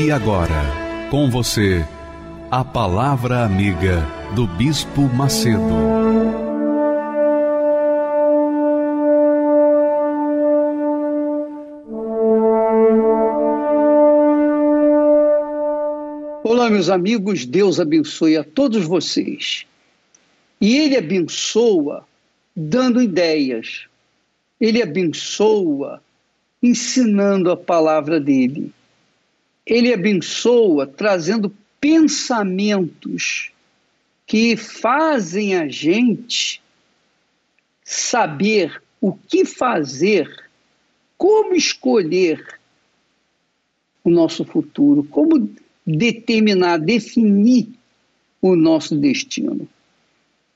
E agora, com você, a Palavra Amiga do Bispo Macedo. Olá, meus amigos, Deus abençoe a todos vocês. E Ele abençoa dando ideias, Ele abençoa ensinando a palavra dele ele abençoa trazendo pensamentos que fazem a gente saber o que fazer, como escolher o nosso futuro, como determinar, definir o nosso destino.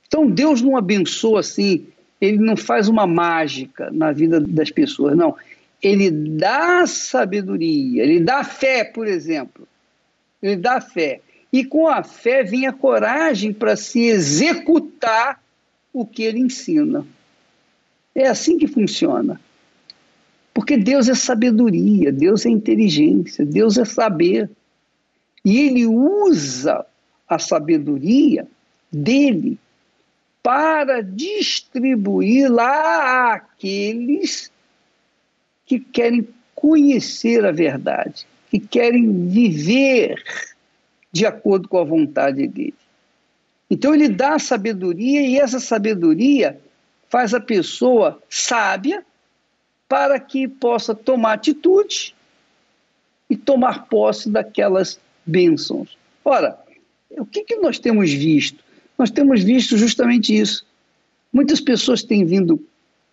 Então Deus não abençoa assim, ele não faz uma mágica na vida das pessoas, não ele dá sabedoria, ele dá fé, por exemplo. Ele dá fé. E com a fé vem a coragem para se executar o que ele ensina. É assim que funciona. Porque Deus é sabedoria, Deus é inteligência, Deus é saber. E ele usa a sabedoria dele para distribuir lá àqueles que querem conhecer a verdade, que querem viver de acordo com a vontade dele. Então ele dá sabedoria e essa sabedoria faz a pessoa sábia para que possa tomar atitude e tomar posse daquelas bênçãos. Ora, o que, que nós temos visto? Nós temos visto justamente isso. Muitas pessoas têm vindo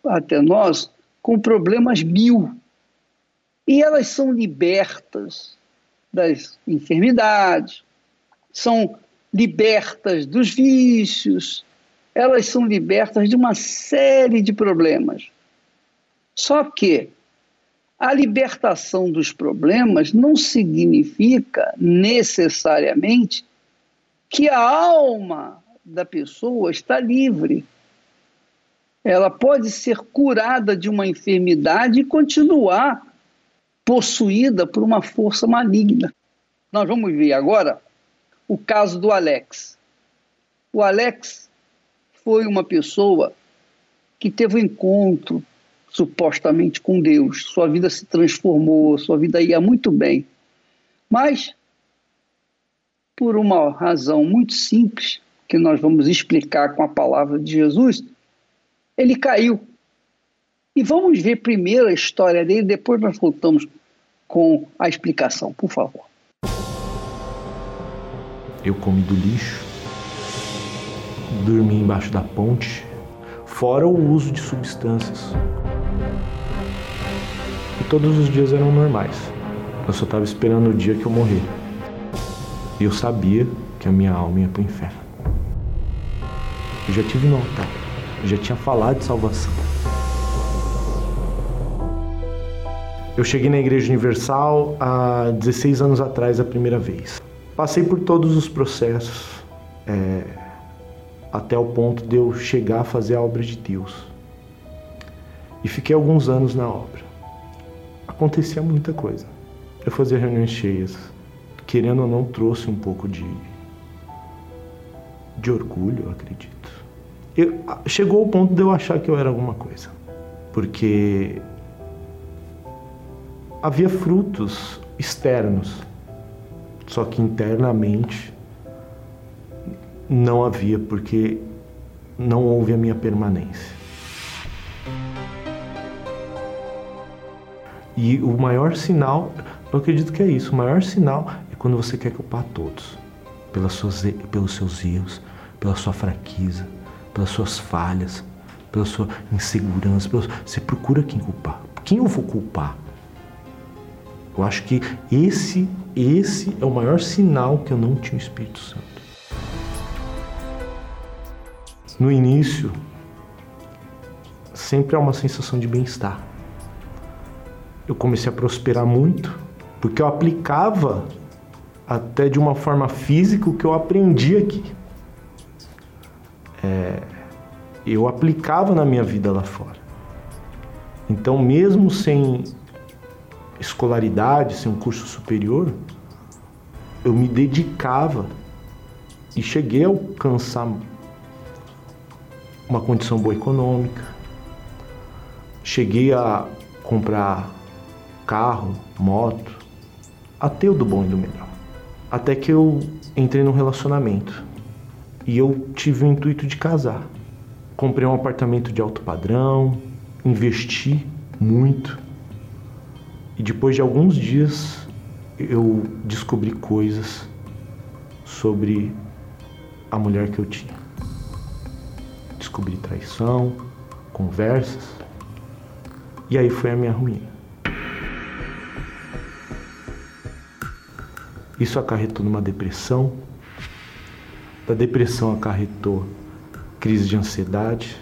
até nós com problemas mil. E elas são libertas das enfermidades, são libertas dos vícios, elas são libertas de uma série de problemas. Só que a libertação dos problemas não significa necessariamente que a alma da pessoa está livre ela pode ser curada de uma enfermidade e continuar possuída por uma força maligna. Nós vamos ver agora o caso do Alex. O Alex foi uma pessoa que teve um encontro supostamente com Deus. Sua vida se transformou, sua vida ia muito bem. Mas, por uma razão muito simples, que nós vamos explicar com a palavra de Jesus, ele caiu. E vamos ver primeiro a história dele, depois nós voltamos com a explicação, por favor. Eu comi do lixo, dormi embaixo da ponte, fora o uso de substâncias. E todos os dias eram normais. Eu só estava esperando o dia que eu morrer. E eu sabia que a minha alma ia para o inferno. Eu já tive no altar eu já tinha falado de salvação. Eu cheguei na Igreja Universal há 16 anos atrás, a primeira vez. Passei por todos os processos, é, até o ponto de eu chegar a fazer a obra de Deus. E fiquei alguns anos na obra. Acontecia muita coisa. Eu fazia reuniões cheias. Querendo ou não, trouxe um pouco de, de orgulho, eu acredito eu, chegou o ponto de eu achar que eu era alguma coisa. Porque havia frutos externos, só que internamente não havia, porque não houve a minha permanência. E o maior sinal, eu acredito que é isso, o maior sinal é quando você quer culpar todos, pelas suas, pelos seus erros, pela sua fraqueza, pelas suas falhas, pela sua insegurança. Você procura quem culpar. Quem eu vou culpar? Eu acho que esse, esse é o maior sinal que eu não tinha o Espírito Santo. No início, sempre há uma sensação de bem-estar. Eu comecei a prosperar muito porque eu aplicava até de uma forma física o que eu aprendi aqui. É, eu aplicava na minha vida lá fora. Então, mesmo sem escolaridade, sem um curso superior, eu me dedicava e cheguei a alcançar uma condição boa econômica. Cheguei a comprar carro, moto, até o do bom e do melhor. Até que eu entrei num relacionamento e eu tive o intuito de casar. Comprei um apartamento de alto padrão, investi muito. E depois de alguns dias eu descobri coisas sobre a mulher que eu tinha. Descobri traição, conversas. E aí foi a minha ruína. Isso acarretou numa depressão. Da depressão acarretou crise de ansiedade,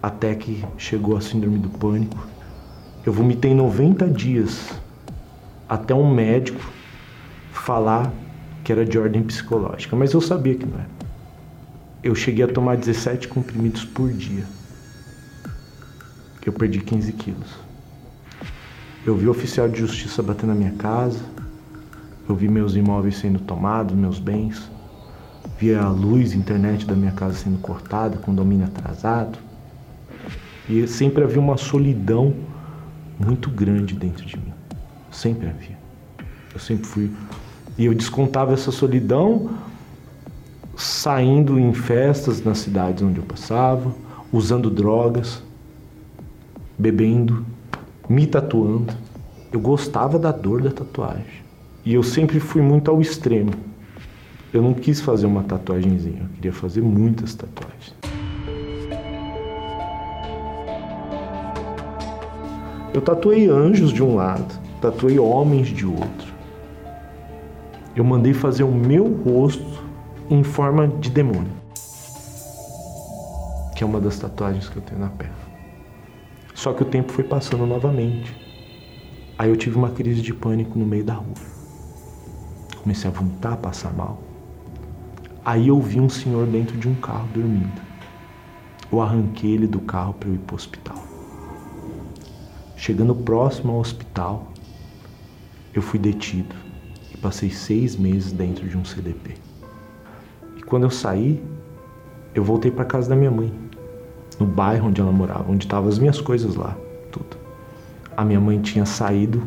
até que chegou a síndrome do pânico. Eu vomitei 90 dias até um médico falar que era de ordem psicológica, mas eu sabia que não era. Eu cheguei a tomar 17 comprimidos por dia. Eu perdi 15 quilos. Eu vi o oficial de justiça bater na minha casa, eu vi meus imóveis sendo tomados, meus bens. Vi a luz, a internet da minha casa sendo cortada, condomínio atrasado. E sempre havia uma solidão muito grande dentro de mim. Sempre havia. Eu sempre fui. E eu descontava essa solidão saindo em festas nas cidades onde eu passava, usando drogas, bebendo, me tatuando. Eu gostava da dor da tatuagem. E eu sempre fui muito ao extremo. Eu não quis fazer uma tatuagemzinha, eu queria fazer muitas tatuagens. Eu tatuei anjos de um lado, tatuei homens de outro. Eu mandei fazer o meu rosto em forma de demônio, que é uma das tatuagens que eu tenho na perna. Só que o tempo foi passando novamente. Aí eu tive uma crise de pânico no meio da rua. Comecei a vomitar, a passar mal. Aí eu vi um senhor dentro de um carro dormindo. Eu arranquei ele do carro para eu ir para o hospital. Chegando próximo ao hospital, eu fui detido e passei seis meses dentro de um CDP. E quando eu saí, eu voltei para casa da minha mãe, no bairro onde ela morava, onde estavam as minhas coisas lá, tudo. A minha mãe tinha saído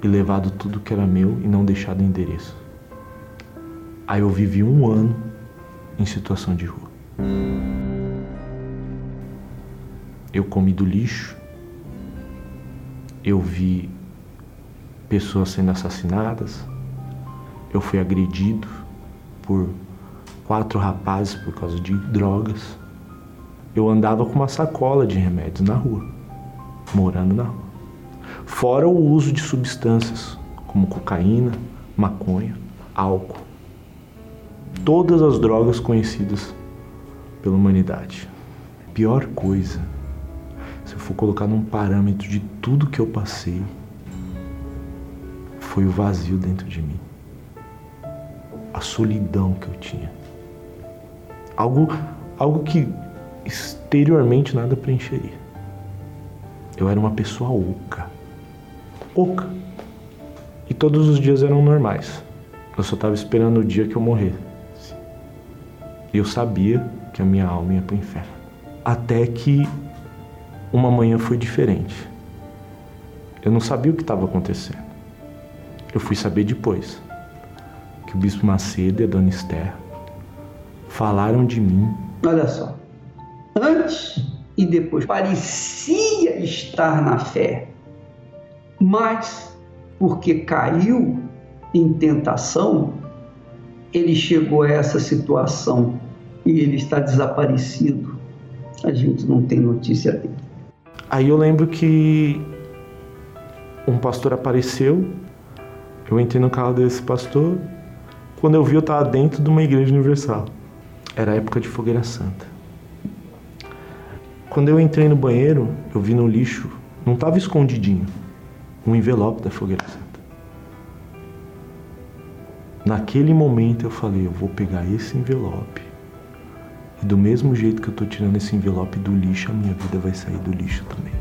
e levado tudo que era meu e não deixado endereço. Aí eu vivi um ano em situação de rua. Eu comi do lixo, eu vi pessoas sendo assassinadas, eu fui agredido por quatro rapazes por causa de drogas. Eu andava com uma sacola de remédios na rua, morando na rua fora o uso de substâncias como cocaína, maconha, álcool, todas as drogas conhecidas pela humanidade. Pior coisa, se eu for colocar num parâmetro de tudo que eu passei, foi o vazio dentro de mim. A solidão que eu tinha. Algo, algo que exteriormente nada preencheria. Eu era uma pessoa oca oca. E todos os dias eram normais. Eu só estava esperando o dia que eu morrer. Eu sabia que a minha alma ia para o inferno. Até que uma manhã foi diferente. Eu não sabia o que estava acontecendo. Eu fui saber depois que o Bispo Macedo e a Dona Esther falaram de mim. Olha só, antes e depois parecia estar na fé, mas porque caiu em tentação, ele chegou a essa situação e ele está desaparecido. A gente não tem notícia dele. Aí eu lembro que um pastor apareceu, eu entrei no carro desse pastor. Quando eu vi, eu estava dentro de uma igreja universal. Era a época de fogueira santa. Quando eu entrei no banheiro, eu vi no lixo, não estava escondidinho, um envelope da fogueira santa. Naquele momento eu falei, eu vou pegar esse envelope. E do mesmo jeito que eu estou tirando esse envelope do lixo, a minha vida vai sair do lixo também.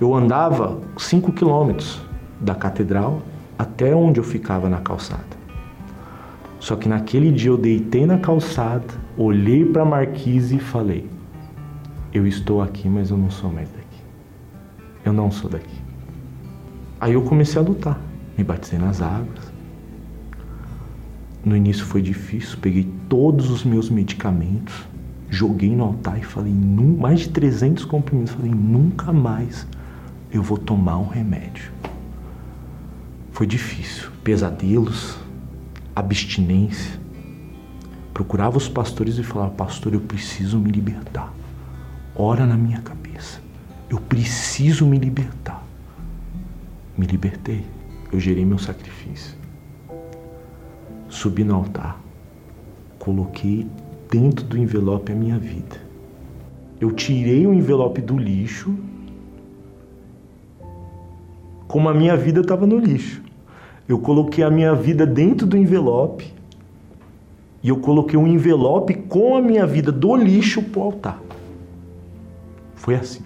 Eu andava 5 quilômetros da catedral até onde eu ficava na calçada. Só que naquele dia eu deitei na calçada, olhei para a marquise e falei: Eu estou aqui, mas eu não sou mais daqui. Eu não sou daqui. Aí eu comecei a lutar. Me batizei nas águas. No início foi difícil, peguei todos os meus medicamentos, joguei no altar e falei, mais de 300 comprimidos, falei, nunca mais eu vou tomar um remédio. Foi difícil, pesadelos, abstinência. Procurava os pastores e falava: Pastor, eu preciso me libertar. Ora na minha cabeça. Eu preciso me libertar. Me libertei. Eu gerei meu sacrifício. Subi no altar. Coloquei dentro do envelope a minha vida. Eu tirei o envelope do lixo como a minha vida estava no lixo. Eu coloquei a minha vida dentro do envelope e eu coloquei um envelope com a minha vida do lixo para o altar. Foi assim.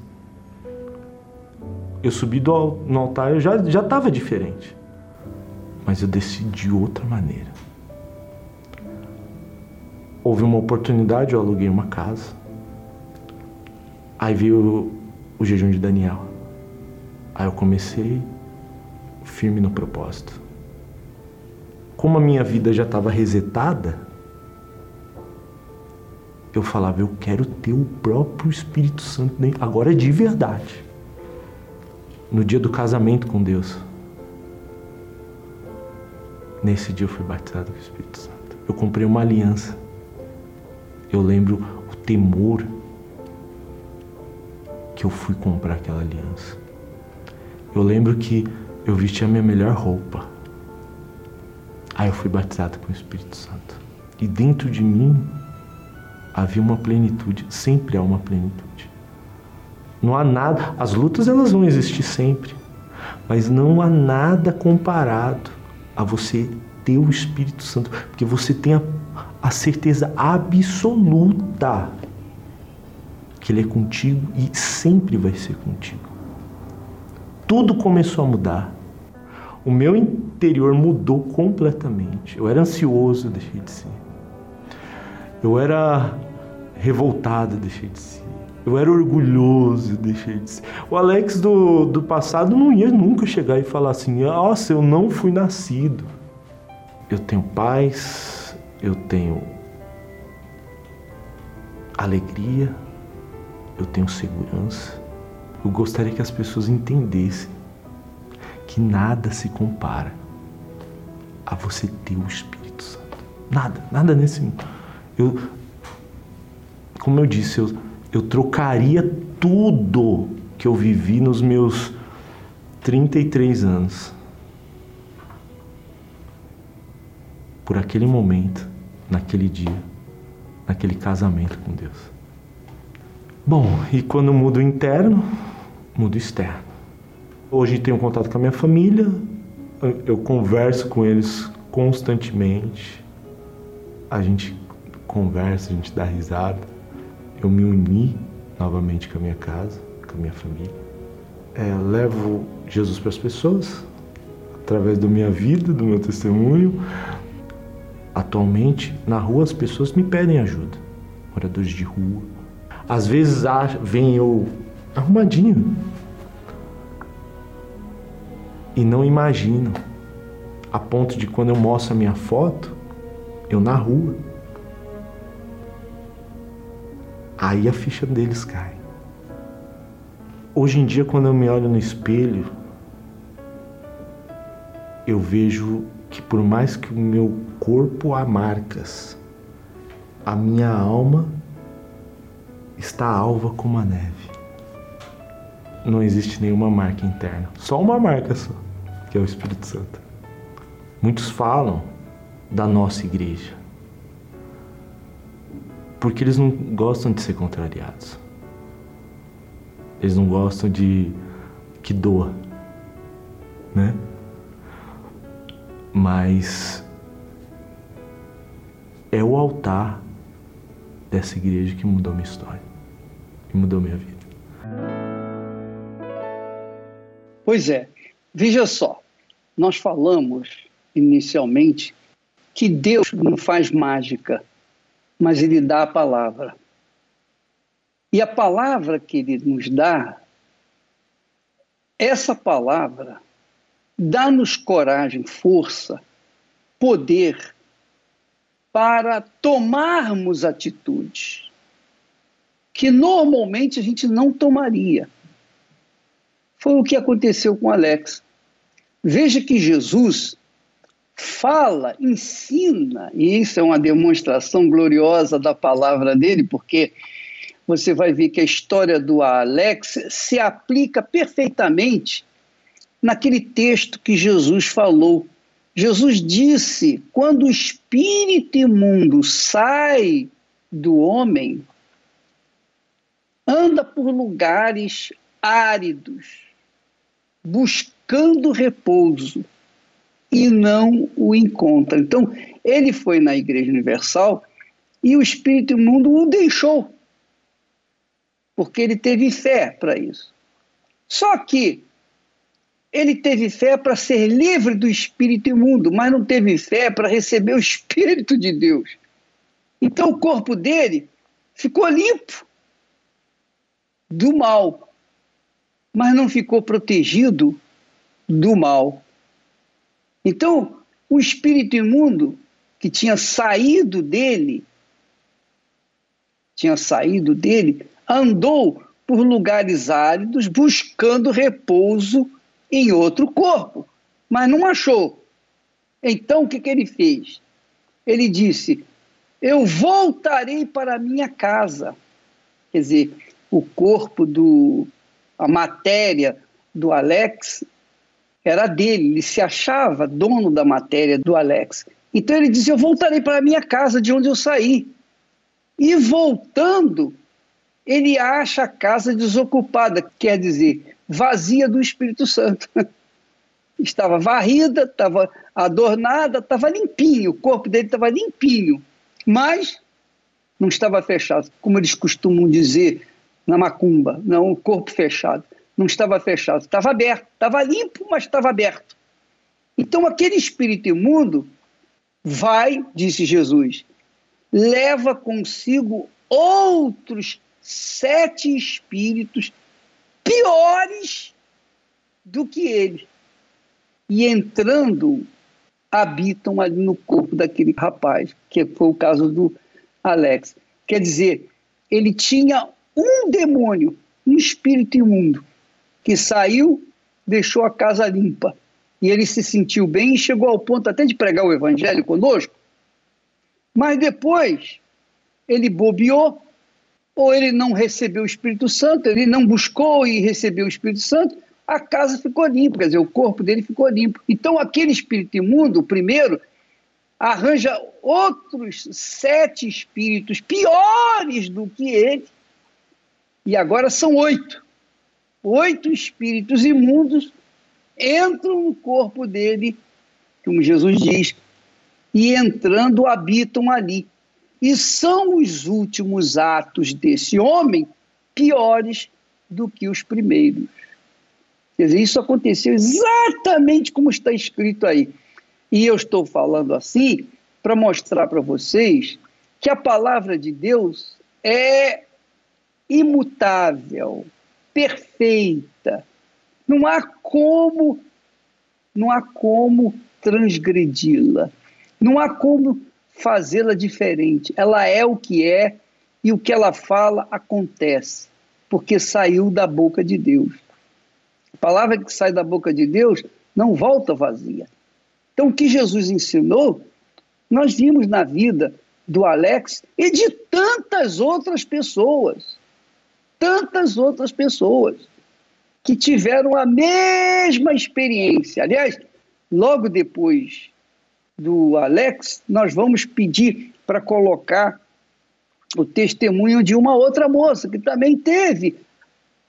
Eu subi do, no altar, eu já estava diferente, mas eu desci de outra maneira. Houve uma oportunidade, eu aluguei uma casa. Aí veio o, o jejum de Daniel. Aí eu comecei firme no propósito. Como a minha vida já estava resetada, eu falava, eu quero ter o próprio Espírito Santo agora de verdade. No dia do casamento com Deus. Nesse dia eu fui batizado com o Espírito Santo. Eu comprei uma aliança. Eu lembro o temor que eu fui comprar aquela aliança. Eu lembro que eu vesti a minha melhor roupa. Aí eu fui batizado com o Espírito Santo. E dentro de mim havia uma plenitude, sempre há uma plenitude. Não há nada, as lutas elas vão existir sempre, mas não há nada comparado a você ter o Espírito Santo, porque você tem a, a certeza absoluta que Ele é contigo e sempre vai ser contigo. Tudo começou a mudar o meu interior mudou completamente. Eu era ansioso, deixei de ser. Eu era revoltado, deixei de ser. Eu era orgulhoso, deixei de ser. O Alex do, do passado não ia nunca chegar e falar assim: nossa, eu não fui nascido. Eu tenho paz, eu tenho alegria, eu tenho segurança. Eu gostaria que as pessoas entendessem que nada se compara a você ter o Espírito Santo. Nada, nada nesse mundo. Eu, como eu disse, eu, eu trocaria tudo que eu vivi nos meus 33 anos por aquele momento, naquele dia, naquele casamento com Deus. Bom, e quando muda o interno, muda o externo. Hoje tenho contato com a minha família, eu converso com eles constantemente. A gente conversa, a gente dá risada. Eu me uni novamente com a minha casa, com a minha família. É, levo Jesus para as pessoas através da minha vida, do meu testemunho. Atualmente, na rua, as pessoas me pedem ajuda. Moradores de rua. Às vezes vem eu arrumadinho, e não imaginam a ponto de quando eu mostro a minha foto, eu na rua, aí a ficha deles cai. Hoje em dia, quando eu me olho no espelho, eu vejo que por mais que o meu corpo há marcas, a minha alma está alva como a neve. não existe nenhuma marca interna. Só uma marca só, que é o Espírito Santo. Muitos falam da nossa igreja. Porque eles não gostam de ser contrariados. Eles não gostam de que doa, né? Mas é o altar dessa igreja que mudou minha história, que mudou minha vida. Pois é, veja só, nós falamos inicialmente que Deus não faz mágica, mas Ele dá a palavra. E a palavra que Ele nos dá, essa palavra dá-nos coragem, força, poder para tomarmos atitudes que normalmente a gente não tomaria. Foi o que aconteceu com Alex. Veja que Jesus fala, ensina, e isso é uma demonstração gloriosa da palavra dele, porque você vai ver que a história do Alex se aplica perfeitamente naquele texto que Jesus falou Jesus disse: quando o espírito imundo sai do homem, anda por lugares áridos, buscando repouso e não o encontra. Então, ele foi na Igreja Universal e o espírito imundo o deixou, porque ele teve fé para isso. Só que ele teve fé para ser livre do espírito imundo, mas não teve fé para receber o espírito de Deus. Então o corpo dele ficou limpo do mal, mas não ficou protegido do mal. Então, o espírito imundo que tinha saído dele, tinha saído dele, andou por lugares áridos buscando repouso em outro corpo, mas não achou. Então o que, que ele fez? Ele disse: Eu voltarei para a minha casa. Quer dizer, o corpo do. a matéria do Alex era dele, ele se achava dono da matéria do Alex. Então ele disse: Eu voltarei para a minha casa de onde eu saí. E voltando, ele acha a casa desocupada, quer dizer, vazia do Espírito Santo. estava varrida, estava adornada, estava limpinho, o corpo dele estava limpinho, mas não estava fechado, como eles costumam dizer na macumba, não, o corpo fechado. Não estava fechado, estava aberto, estava limpo, mas estava aberto. Então aquele espírito imundo vai, disse Jesus, leva consigo outros sete espíritos piores do que ele. E entrando, habitam ali no corpo daquele rapaz, que foi o caso do Alex. Quer dizer, ele tinha um demônio, um espírito imundo, que saiu, deixou a casa limpa. E ele se sentiu bem e chegou ao ponto até de pregar o evangelho conosco. Mas depois ele bobeou ou ele não recebeu o Espírito Santo, ele não buscou e recebeu o Espírito Santo, a casa ficou limpa, quer dizer, o corpo dele ficou limpo. Então, aquele espírito imundo, primeiro, arranja outros sete espíritos piores do que ele, e agora são oito. Oito espíritos imundos entram no corpo dele, como Jesus diz, e entrando habitam ali. E são os últimos atos desse homem piores do que os primeiros. Quer dizer, isso aconteceu exatamente como está escrito aí. E eu estou falando assim para mostrar para vocês que a palavra de Deus é imutável, perfeita. Não há como não há como transgredi-la. Não há como fazê-la diferente. Ela é o que é e o que ela fala acontece, porque saiu da boca de Deus. A palavra que sai da boca de Deus não volta vazia. Então, o que Jesus ensinou, nós vimos na vida do Alex e de tantas outras pessoas. Tantas outras pessoas. que tiveram a mesma experiência. Aliás, logo depois do Alex, nós vamos pedir para colocar o testemunho de uma outra moça que também teve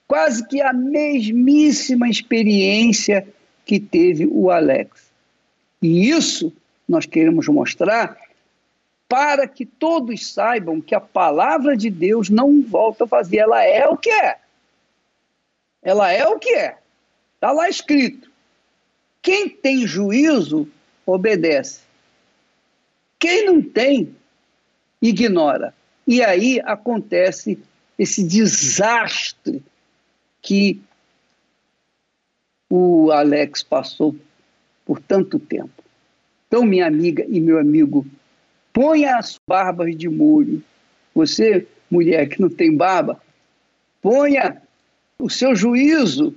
quase que a mesmíssima experiência que teve o Alex. E isso nós queremos mostrar para que todos saibam que a palavra de Deus não volta a fazer, ela é o que é. Ela é o que é. Está lá escrito. Quem tem juízo, obedece. Quem não tem, ignora. E aí acontece esse desastre que o Alex passou por tanto tempo. Então, minha amiga e meu amigo, ponha as barbas de molho. Você, mulher que não tem barba, ponha o seu juízo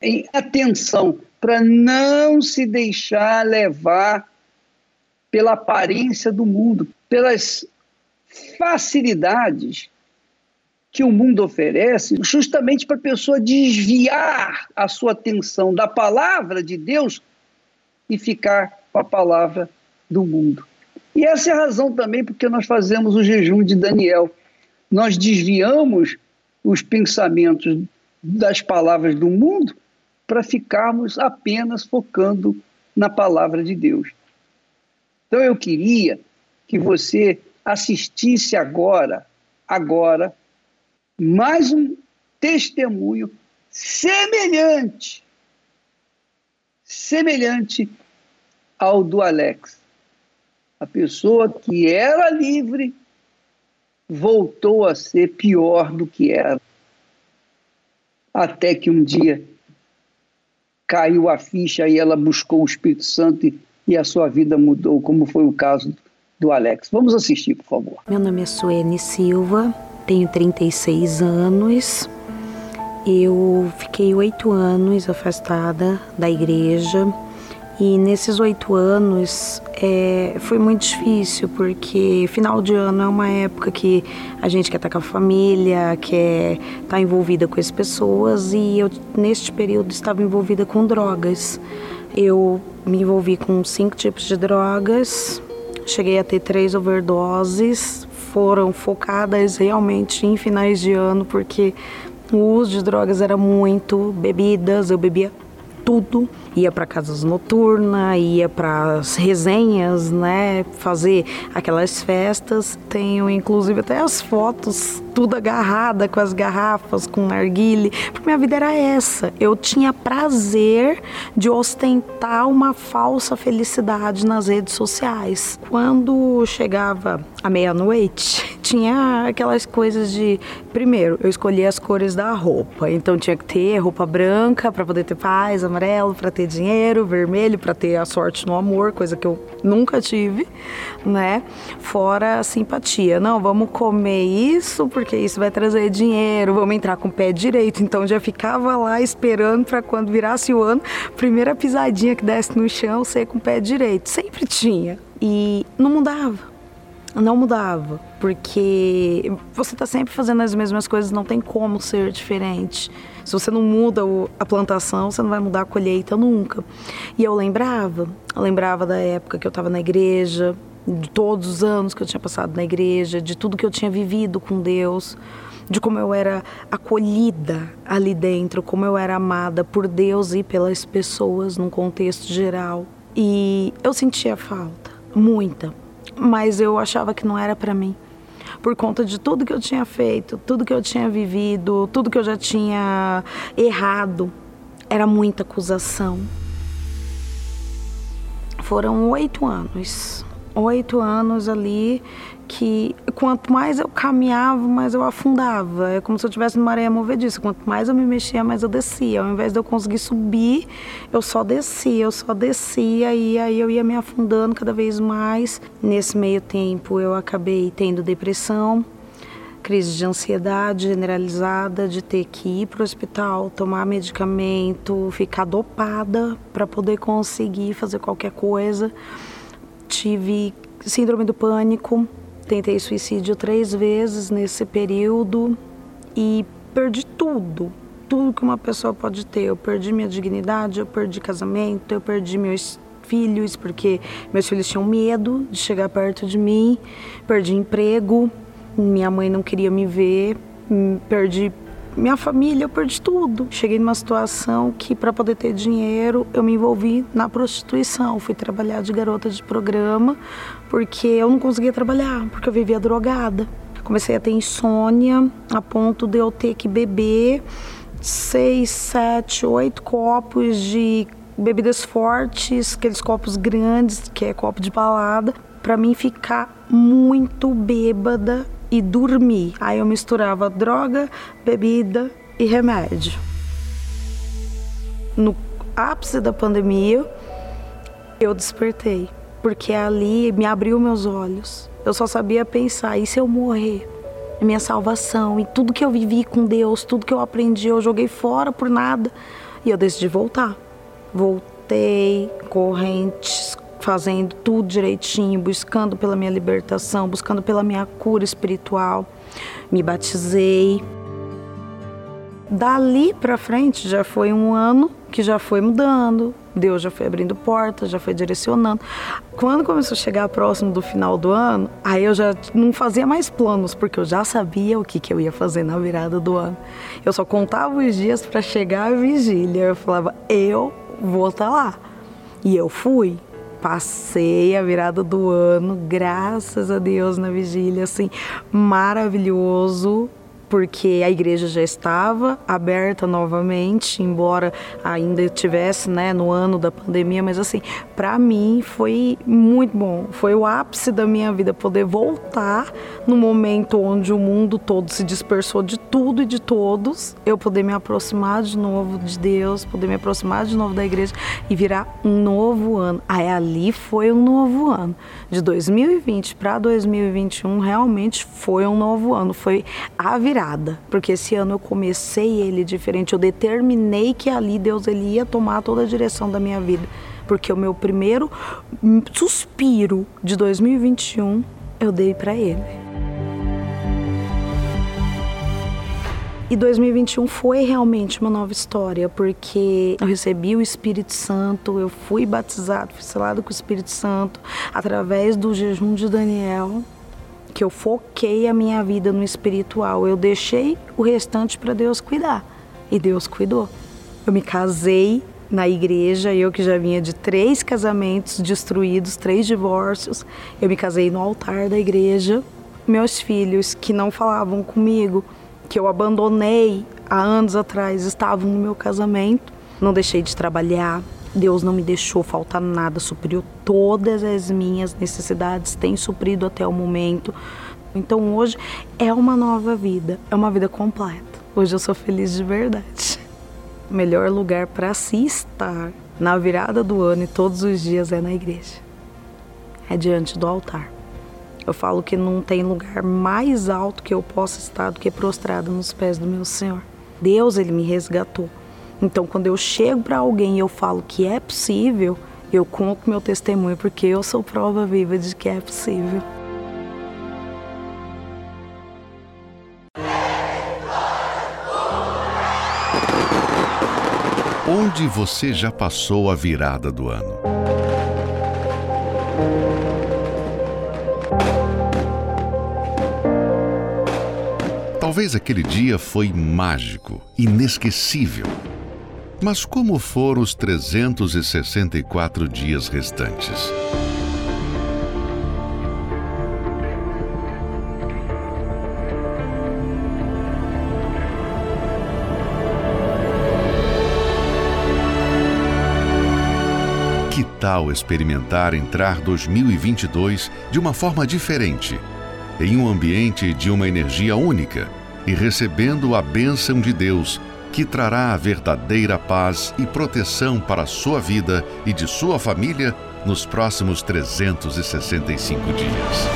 em atenção para não se deixar levar pela aparência do mundo, pelas facilidades que o mundo oferece, justamente para a pessoa desviar a sua atenção da palavra de Deus e ficar com a palavra do mundo. E essa é a razão também porque nós fazemos o jejum de Daniel. Nós desviamos os pensamentos das palavras do mundo para ficarmos apenas focando na palavra de Deus. Então eu queria que você assistisse agora, agora, mais um testemunho semelhante, semelhante ao do Alex. A pessoa que era livre voltou a ser pior do que era. Até que um dia caiu a ficha e ela buscou o Espírito Santo e, e a sua vida mudou, como foi o caso do Alex. Vamos assistir, por favor. Meu nome é Suene Silva, tenho 36 anos. Eu fiquei oito anos afastada da igreja e nesses oito anos é, foi muito difícil, porque final de ano é uma época que a gente quer estar com a família, quer estar envolvida com as pessoas, e eu, neste período, estava envolvida com drogas. Eu me envolvi com cinco tipos de drogas, cheguei a ter três overdoses, foram focadas realmente em finais de ano, porque o uso de drogas era muito, bebidas, eu bebia tudo ia para casas noturnas, ia para as resenhas, né, fazer aquelas festas. Tenho inclusive até as fotos tudo agarrada com as garrafas, com narguile, porque minha vida era essa. Eu tinha prazer de ostentar uma falsa felicidade nas redes sociais. Quando chegava a meia-noite, tinha aquelas coisas de primeiro, eu escolhi as cores da roupa. Então tinha que ter roupa branca para poder ter paz, amarelo para ter ter dinheiro, vermelho para ter a sorte no amor, coisa que eu nunca tive, né? Fora a simpatia. Não, vamos comer isso porque isso vai trazer dinheiro, vamos entrar com o pé direito. Então já ficava lá esperando para quando virasse o ano, primeira pisadinha que desce no chão, ser com o pé direito. Sempre tinha. E não mudava não mudava, porque você está sempre fazendo as mesmas coisas, não tem como ser diferente. Se você não muda a plantação, você não vai mudar a colheita nunca. E eu lembrava, eu lembrava da época que eu estava na igreja, de todos os anos que eu tinha passado na igreja, de tudo que eu tinha vivido com Deus, de como eu era acolhida ali dentro, como eu era amada por Deus e pelas pessoas num contexto geral. E eu sentia falta, muita, mas eu achava que não era para mim por conta de tudo que eu tinha feito, tudo que eu tinha vivido, tudo que eu já tinha errado. Era muita acusação. Foram oito anos. Oito anos ali que quanto mais eu caminhava, mais eu afundava. É como se eu estivesse numa areia movediça. Quanto mais eu me mexia, mais eu descia. Ao invés de eu conseguir subir, eu só descia, eu só descia e aí eu ia me afundando cada vez mais. Nesse meio tempo eu acabei tendo depressão, crise de ansiedade generalizada, de ter que ir para o hospital, tomar medicamento, ficar dopada para poder conseguir fazer qualquer coisa. Tive síndrome do pânico, Tentei suicídio três vezes nesse período e perdi tudo. tudo que uma pessoa pode ter. Eu perdi minha dignidade, eu perdi casamento, eu perdi meus filhos, porque meus filhos tinham medo de chegar perto de mim, perdi emprego, minha mãe não queria me ver, hum, perdi minha família, eu perdi tudo. Cheguei numa situação que, para poder ter dinheiro, eu me envolvi na prostituição. Fui trabalhar de garota de programa, porque eu não conseguia trabalhar, porque eu vivia drogada. Comecei a ter insônia, a ponto de eu ter que beber seis, sete, oito copos de bebidas fortes, aqueles copos grandes, que é copo de balada, para mim ficar muito bêbada e dormir. Aí eu misturava droga, bebida e remédio. No ápice da pandemia, eu despertei, porque ali me abriu meus olhos. Eu só sabia pensar, e se eu morrer? Minha salvação e tudo que eu vivi com Deus, tudo que eu aprendi, eu joguei fora por nada. E eu decidi voltar. Voltei, correntes, fazendo tudo direitinho, buscando pela minha libertação, buscando pela minha cura espiritual. Me batizei. Dali para frente já foi um ano que já foi mudando, Deus já foi abrindo portas, já foi direcionando. Quando começou a chegar próximo do final do ano, aí eu já não fazia mais planos, porque eu já sabia o que, que eu ia fazer na virada do ano. Eu só contava os dias para chegar a vigília. Eu falava, eu vou estar tá lá. E eu fui passei a virada do ano, graças a Deus, na vigília, assim, maravilhoso porque a igreja já estava aberta novamente, embora ainda estivesse né, no ano da pandemia, mas assim, para mim foi muito bom. Foi o ápice da minha vida poder voltar no momento onde o mundo todo se dispersou de tudo e de todos, eu poder me aproximar de novo de Deus, poder me aproximar de novo da igreja e virar um novo ano. Aí ali foi um novo ano. De 2020 para 2021 realmente foi um novo ano, foi a virada virada, porque esse ano eu comecei ele diferente, eu determinei que ali Deus ele ia tomar toda a direção da minha vida, porque o meu primeiro suspiro de 2021 eu dei para ele. E 2021 foi realmente uma nova história, porque eu recebi o Espírito Santo, eu fui batizado, fui selado com o Espírito Santo através do jejum de Daniel que eu foquei a minha vida no espiritual. Eu deixei o restante para Deus cuidar. E Deus cuidou. Eu me casei na igreja, eu que já vinha de três casamentos destruídos, três divórcios. Eu me casei no altar da igreja. Meus filhos que não falavam comigo, que eu abandonei há anos atrás, estavam no meu casamento. Não deixei de trabalhar, Deus não me deixou faltar nada, supriu todas as minhas necessidades, tem suprido até o momento. Então hoje é uma nova vida, é uma vida completa. Hoje eu sou feliz de verdade. O melhor lugar para se estar na virada do ano e todos os dias é na igreja. É diante do altar. Eu falo que não tem lugar mais alto que eu possa estar do que prostrado nos pés do meu Senhor. Deus, ele me resgatou. Então, quando eu chego para alguém e eu falo que é possível, eu conto meu testemunho porque eu sou prova viva de que é possível. Onde você já passou a virada do ano? Talvez aquele dia foi mágico, inesquecível. Mas como foram os 364 dias restantes? Que tal experimentar entrar 2022 de uma forma diferente, em um ambiente de uma energia única e recebendo a bênção de Deus que trará a verdadeira paz e proteção para a sua vida e de sua família nos próximos 365 dias.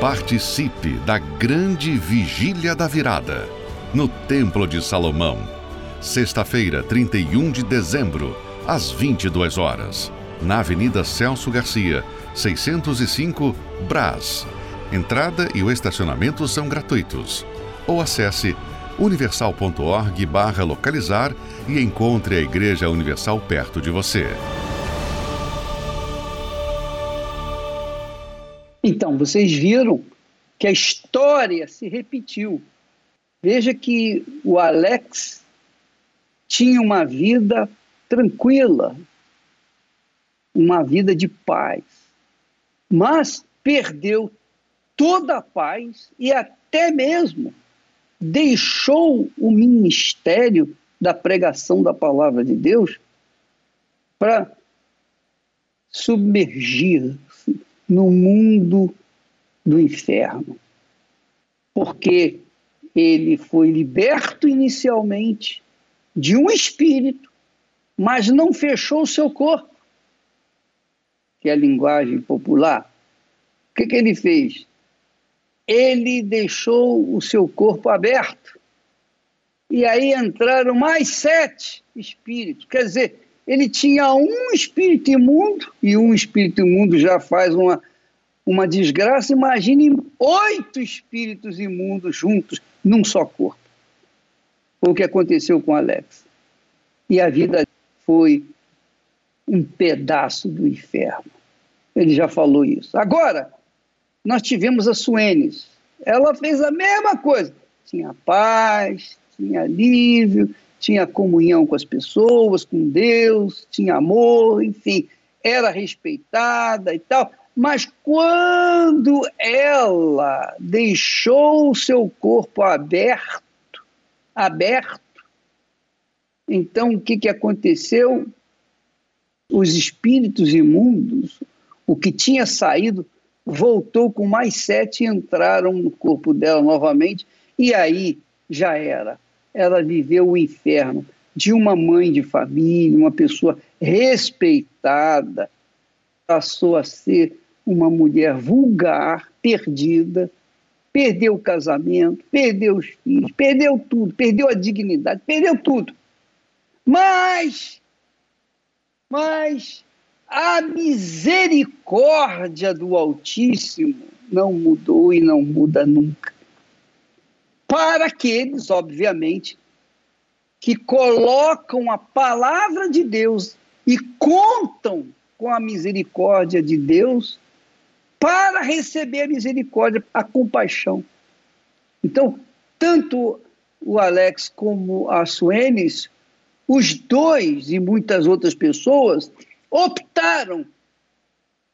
Participe da grande Vigília da Virada, no Templo de Salomão, sexta-feira, 31 de dezembro, às 22 horas, na Avenida Celso Garcia, 605, Brás. Entrada e o estacionamento são gratuitos ou acesse universal.org barra localizar e encontre a Igreja Universal perto de você. Então, vocês viram que a história se repetiu. Veja que o Alex tinha uma vida tranquila, uma vida de paz, mas perdeu toda a paz e até mesmo deixou o ministério da pregação da palavra de Deus para submergir-se no mundo do inferno. Porque ele foi liberto inicialmente de um espírito, mas não fechou o seu corpo, que é a linguagem popular. O que, que ele fez? Ele deixou o seu corpo aberto. E aí entraram mais sete espíritos. Quer dizer, ele tinha um espírito imundo, e um espírito imundo já faz uma, uma desgraça. Imagine oito espíritos imundos juntos num só corpo. Foi o que aconteceu com Alex. E a vida foi um pedaço do inferno. Ele já falou isso. Agora, nós tivemos a Suenes. Ela fez a mesma coisa. Tinha paz, tinha alívio, tinha comunhão com as pessoas, com Deus, tinha amor, enfim, era respeitada e tal. Mas quando ela deixou o seu corpo aberto, aberto, então o que, que aconteceu? Os espíritos imundos, o que tinha saído, voltou com mais sete e entraram no corpo dela novamente, e aí já era. Ela viveu o inferno de uma mãe de família, uma pessoa respeitada, passou a ser uma mulher vulgar, perdida, perdeu o casamento, perdeu os filhos, perdeu tudo, perdeu a dignidade, perdeu tudo. Mas, mas a misericórdia do Altíssimo não mudou e não muda nunca. Para aqueles, obviamente, que colocam a palavra de Deus e contam com a misericórdia de Deus para receber a misericórdia, a compaixão. Então, tanto o Alex como a Suenes, os dois e muitas outras pessoas optaram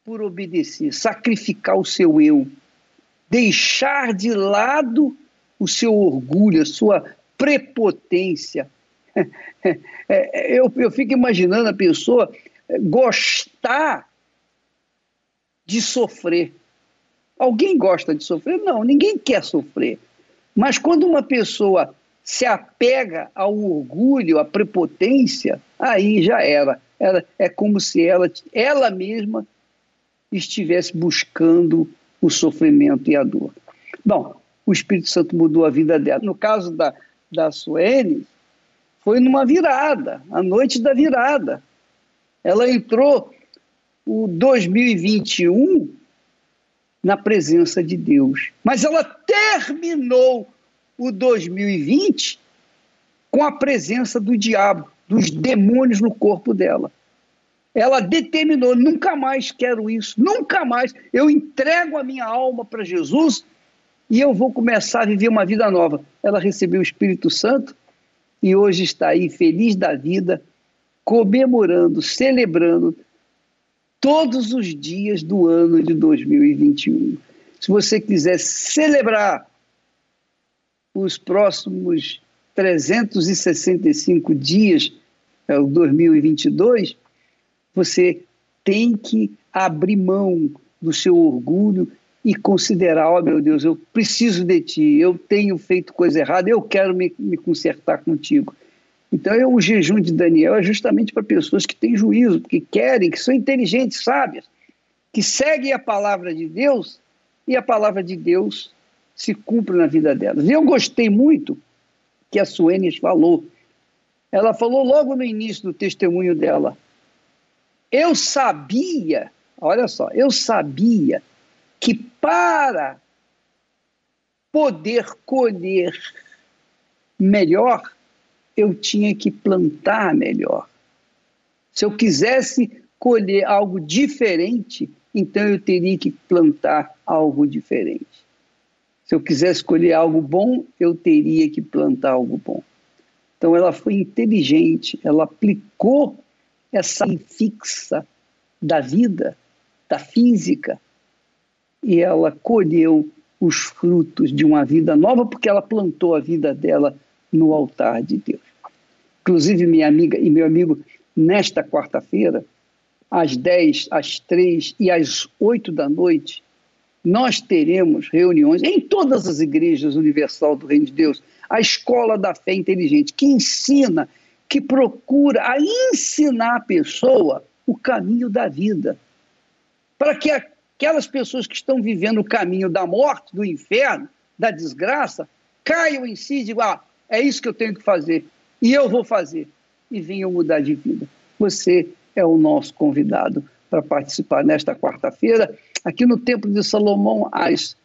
por obedecer, sacrificar o seu eu, deixar de lado o seu orgulho, a sua prepotência. É, eu, eu fico imaginando a pessoa gostar de sofrer. Alguém gosta de sofrer? Não, ninguém quer sofrer. Mas quando uma pessoa se apega ao orgulho, à prepotência, aí já era. Ela, é como se ela, ela mesma estivesse buscando o sofrimento e a dor. Bom, o Espírito Santo mudou a vida dela. No caso da, da Suene, foi numa virada, a noite da virada. Ela entrou o 2021 na presença de Deus. Mas ela terminou o 2020 com a presença do diabo dos demônios no corpo dela. Ela determinou: nunca mais quero isso, nunca mais. Eu entrego a minha alma para Jesus e eu vou começar a viver uma vida nova. Ela recebeu o Espírito Santo e hoje está aí feliz da vida, comemorando, celebrando todos os dias do ano de 2021. Se você quiser celebrar os próximos 365 dias, é o 2022, você tem que abrir mão do seu orgulho e considerar, ó oh, meu Deus, eu preciso de ti, eu tenho feito coisa errada, eu quero me, me consertar contigo. Então, eu, o jejum de Daniel é justamente para pessoas que têm juízo, que querem, que são inteligentes, sábias, que seguem a palavra de Deus e a palavra de Deus se cumpre na vida delas. E eu gostei muito que a Suenes falou. Ela falou logo no início do testemunho dela. Eu sabia, olha só, eu sabia que para poder colher melhor, eu tinha que plantar melhor. Se eu quisesse colher algo diferente, então eu teria que plantar algo diferente. Se eu quisesse colher algo bom, eu teria que plantar algo bom. Então ela foi inteligente, ela aplicou essa fixa da vida, da física, e ela colheu os frutos de uma vida nova porque ela plantou a vida dela no altar de Deus. Inclusive, minha amiga e meu amigo, nesta quarta-feira, às 10, às 3 e às 8 da noite, nós teremos reuniões em todas as igrejas universal do Reino de Deus, a escola da fé inteligente, que ensina, que procura a ensinar a pessoa o caminho da vida. Para que aquelas pessoas que estão vivendo o caminho da morte, do inferno, da desgraça, caiam em si e digam: ah, é isso que eu tenho que fazer, e eu vou fazer, e venham mudar de vida. Você é o nosso convidado para participar nesta quarta-feira, aqui no Templo de Salomão, às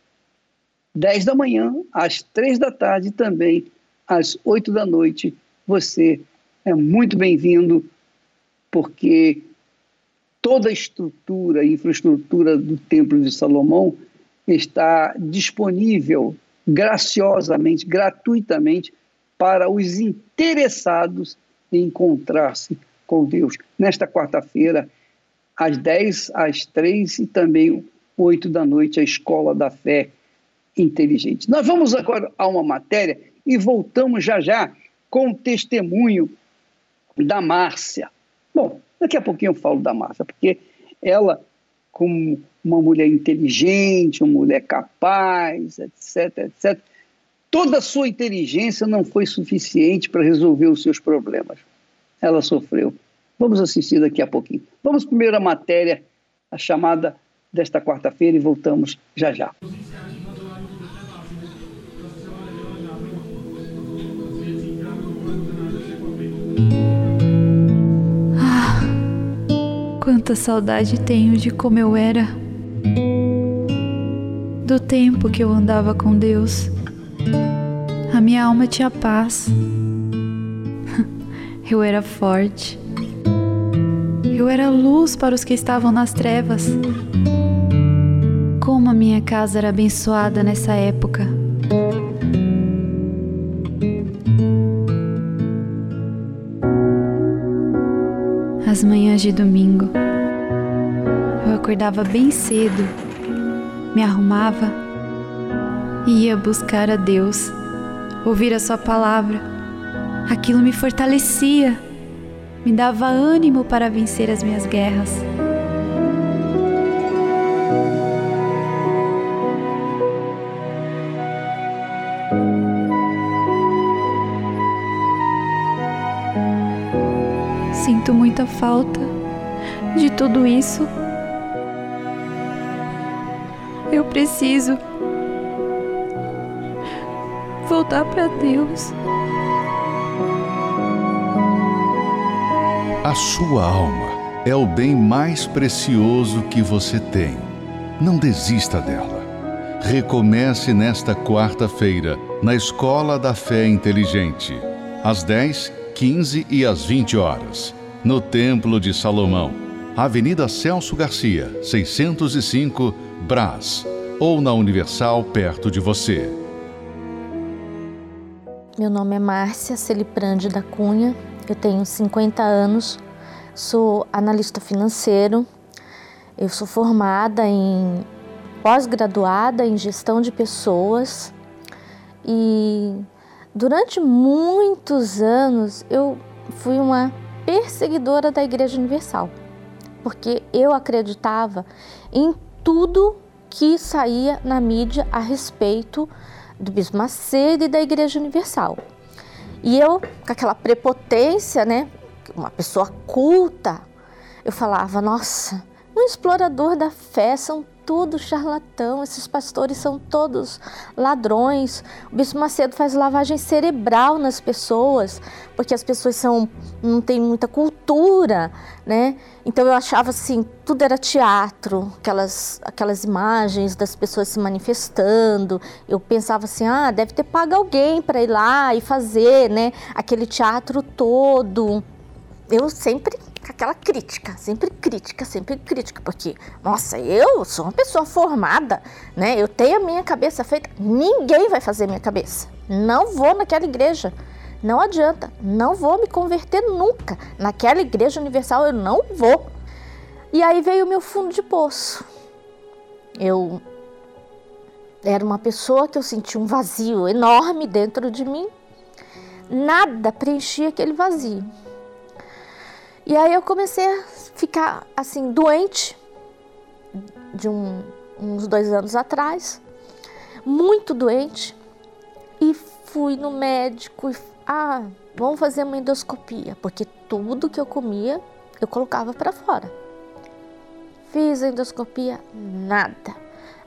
10 da manhã, às 3 da tarde e também às 8 da noite. Você é muito bem-vindo, porque toda a estrutura, a infraestrutura do Templo de Salomão está disponível graciosamente, gratuitamente, para os interessados em encontrar-se com Deus. Nesta quarta-feira, às 10, às 3 e também 8 da noite, a Escola da Fé Inteligente. Nós vamos agora a uma matéria e voltamos já já com o testemunho da Márcia. Bom, daqui a pouquinho eu falo da Márcia, porque ela, como uma mulher inteligente, uma mulher capaz, etc, etc, toda a sua inteligência não foi suficiente para resolver os seus problemas ela sofreu. Vamos assistir daqui a pouquinho. Vamos primeiro à matéria, a chamada desta quarta-feira, e voltamos já já. Quanta saudade tenho de como eu era. Do tempo que eu andava com Deus. A minha alma tinha paz eu era forte. Eu era luz para os que estavam nas trevas. Como a minha casa era abençoada nessa época. As manhãs de domingo, acordava bem cedo, me arrumava e ia buscar a Deus, ouvir a Sua palavra Aquilo me fortalecia, me dava ânimo para vencer as minhas guerras. Sinto muita falta de tudo isso. Preciso voltar para Deus. A sua alma é o bem mais precioso que você tem. Não desista dela. Recomece nesta quarta-feira, na Escola da Fé Inteligente, às 10, 15 e às 20 horas, no Templo de Salomão, Avenida Celso Garcia, 605, Brás, ou na Universal perto de você. Meu nome é Márcia Celiprande da Cunha, eu tenho 50 anos, sou analista financeiro, eu sou formada em pós-graduada em gestão de pessoas e durante muitos anos eu fui uma perseguidora da Igreja Universal, porque eu acreditava em tudo que saía na mídia a respeito do Bispo Macedo e da Igreja Universal. E eu, com aquela prepotência, né? Uma pessoa culta, eu falava, nossa, um explorador da fé são tudo charlatão, esses pastores são todos ladrões. O Bispo Macedo faz lavagem cerebral nas pessoas, porque as pessoas são não têm muita cultura, né? Então eu achava assim, tudo era teatro, aquelas aquelas imagens das pessoas se manifestando. Eu pensava assim, ah, deve ter pago alguém para ir lá e fazer, né? Aquele teatro todo. Eu sempre aquela crítica, sempre crítica, sempre crítica, porque, nossa, eu sou uma pessoa formada, né? Eu tenho a minha cabeça feita, ninguém vai fazer minha cabeça. Não vou naquela igreja. Não adianta, não vou me converter nunca. Naquela igreja universal eu não vou. E aí veio o meu fundo de poço. Eu era uma pessoa que eu sentia um vazio enorme dentro de mim. Nada preenchia aquele vazio. E aí eu comecei a ficar assim, doente, de um, uns dois anos atrás, muito doente, e fui no médico e, ah, vamos fazer uma endoscopia, porque tudo que eu comia eu colocava para fora. Fiz a endoscopia, nada.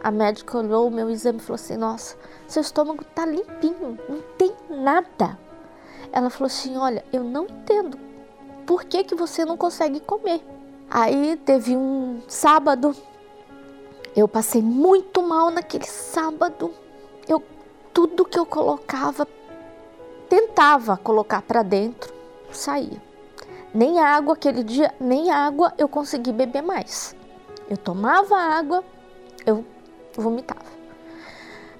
A médica olhou o meu exame e falou assim: Nossa, seu estômago tá limpinho, não tem nada. Ela falou assim: Olha, eu não entendo por que, que você não consegue comer? Aí teve um sábado, eu passei muito mal naquele sábado. Eu tudo que eu colocava, tentava colocar para dentro, saía. Nem água aquele dia, nem água eu consegui beber mais. Eu tomava água, eu vomitava.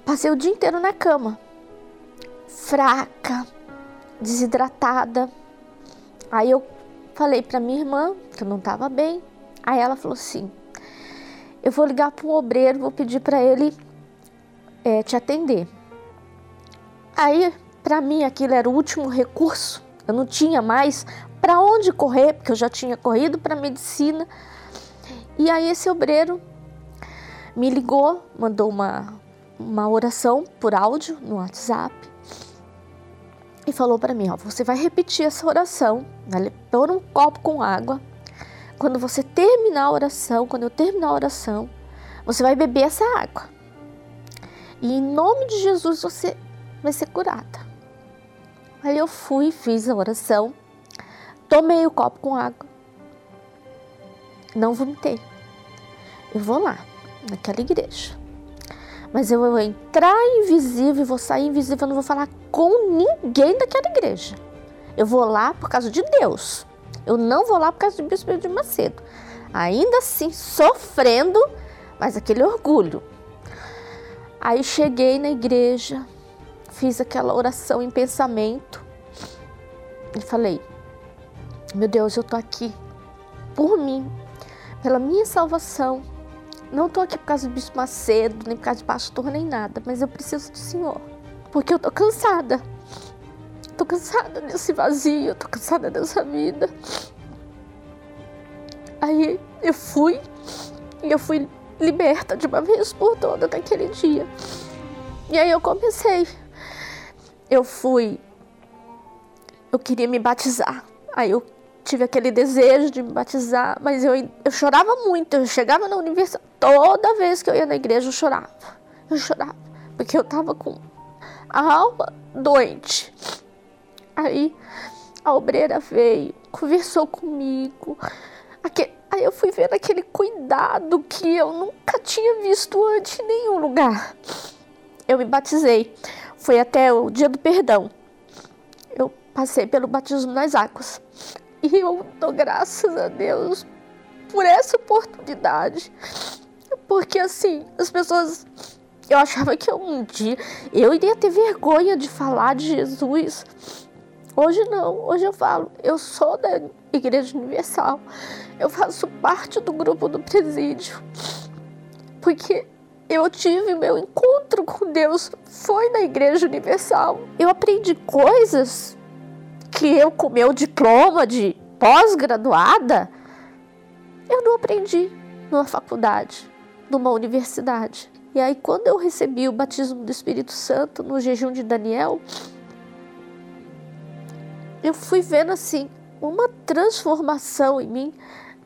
Passei o dia inteiro na cama, fraca, desidratada. Aí eu Falei para minha irmã que eu não estava bem. Aí ela falou assim: Eu vou ligar para um obreiro, vou pedir para ele é, te atender. Aí, para mim, aquilo era o último recurso. Eu não tinha mais para onde correr, porque eu já tinha corrido para medicina. E aí, esse obreiro me ligou, mandou uma, uma oração por áudio no WhatsApp e falou para mim: ó, você vai repetir essa oração, vai pôr um copo com água. Quando você terminar a oração, quando eu terminar a oração, você vai beber essa água. E em nome de Jesus você vai ser curada. Aí eu fui, fiz a oração, tomei o copo com água, não vomitei. Eu vou lá, naquela igreja. Mas eu vou entrar invisível e vou sair invisível, eu não vou falar com ninguém daquela igreja. Eu vou lá por causa de Deus. Eu não vou lá por causa do Bispo de Macedo. Ainda assim, sofrendo, mas aquele orgulho. Aí cheguei na igreja, fiz aquela oração em pensamento e falei: Meu Deus, eu tô aqui por mim, pela minha salvação não estou aqui por causa do Bispo Macedo, nem por causa de pastor, nem nada, mas eu preciso do Senhor. Porque eu tô cansada. Tô cansada desse vazio, tô cansada dessa vida. Aí eu fui e eu fui liberta de uma vez por toda naquele dia. E aí eu comecei. Eu fui. Eu queria me batizar. Aí eu tive aquele desejo de me batizar, mas eu, eu chorava muito. Eu chegava na universidade, toda vez que eu ia na igreja eu chorava. Eu chorava, porque eu tava com a alma doente. Aí a obreira veio, conversou comigo. aí eu fui vendo aquele cuidado que eu nunca tinha visto antes em nenhum lugar. Eu me batizei. Foi até o dia do perdão. Eu passei pelo batismo nas águas. E eu dou graças a Deus por essa oportunidade. Porque assim, as pessoas. Eu achava que um dia eu iria ter vergonha de falar de Jesus. Hoje não, hoje eu falo, eu sou da Igreja Universal, eu faço parte do grupo do presídio, porque eu tive meu encontro com Deus, foi na Igreja Universal. Eu aprendi coisas que eu com meu diploma de pós-graduada, eu não aprendi numa faculdade, numa universidade. E aí, quando eu recebi o batismo do Espírito Santo no jejum de Daniel, eu fui vendo assim uma transformação em mim.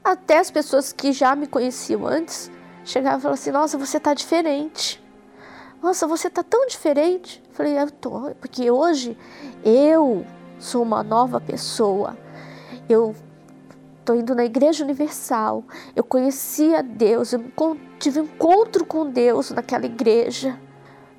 Até as pessoas que já me conheciam antes chegava e falava assim: Nossa, você tá diferente. Nossa, você tá tão diferente. Eu falei: Eu tô, porque hoje eu sou uma nova pessoa. Eu tô indo na Igreja Universal. Eu conheci a Deus, eu tive um encontro com Deus naquela igreja.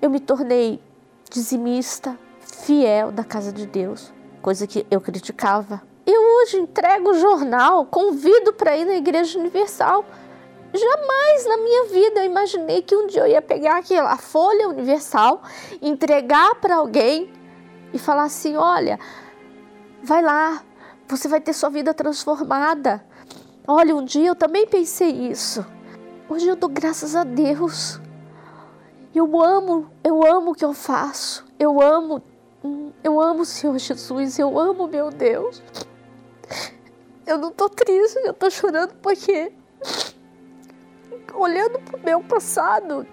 Eu me tornei dizimista, fiel da casa de Deus, coisa que eu criticava. Eu hoje entrego o jornal, convido para ir na Igreja Universal. Jamais na minha vida eu imaginei que um dia eu ia pegar aquela folha universal, entregar para alguém e falar assim: olha, vai lá, você vai ter sua vida transformada. Olha, um dia eu também pensei isso. Hoje eu dou graças a Deus. Eu amo, eu amo o que eu faço. Eu amo, eu amo o Senhor Jesus. Eu amo meu Deus. Eu não tô triste, eu tô chorando porque olhando pro meu passado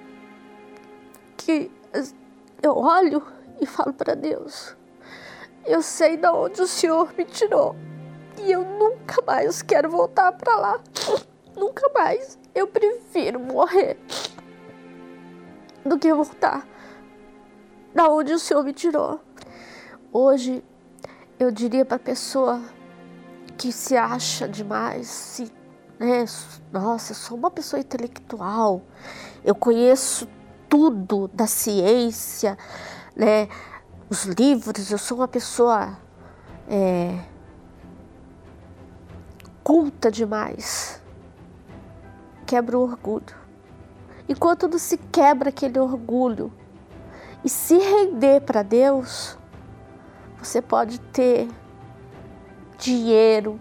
que eu olho e falo para Deus. Eu sei de onde o Senhor me tirou e eu nunca mais quero voltar para lá. Nunca mais. Eu prefiro morrer do que voltar da onde o Senhor me tirou. Hoje eu diria para pessoa que se acha demais, se, né, nossa, eu sou uma pessoa intelectual, eu conheço tudo da ciência, né, os livros, eu sou uma pessoa é, culta demais quebra o orgulho. Enquanto não se quebra aquele orgulho e se render para Deus, você pode ter dinheiro,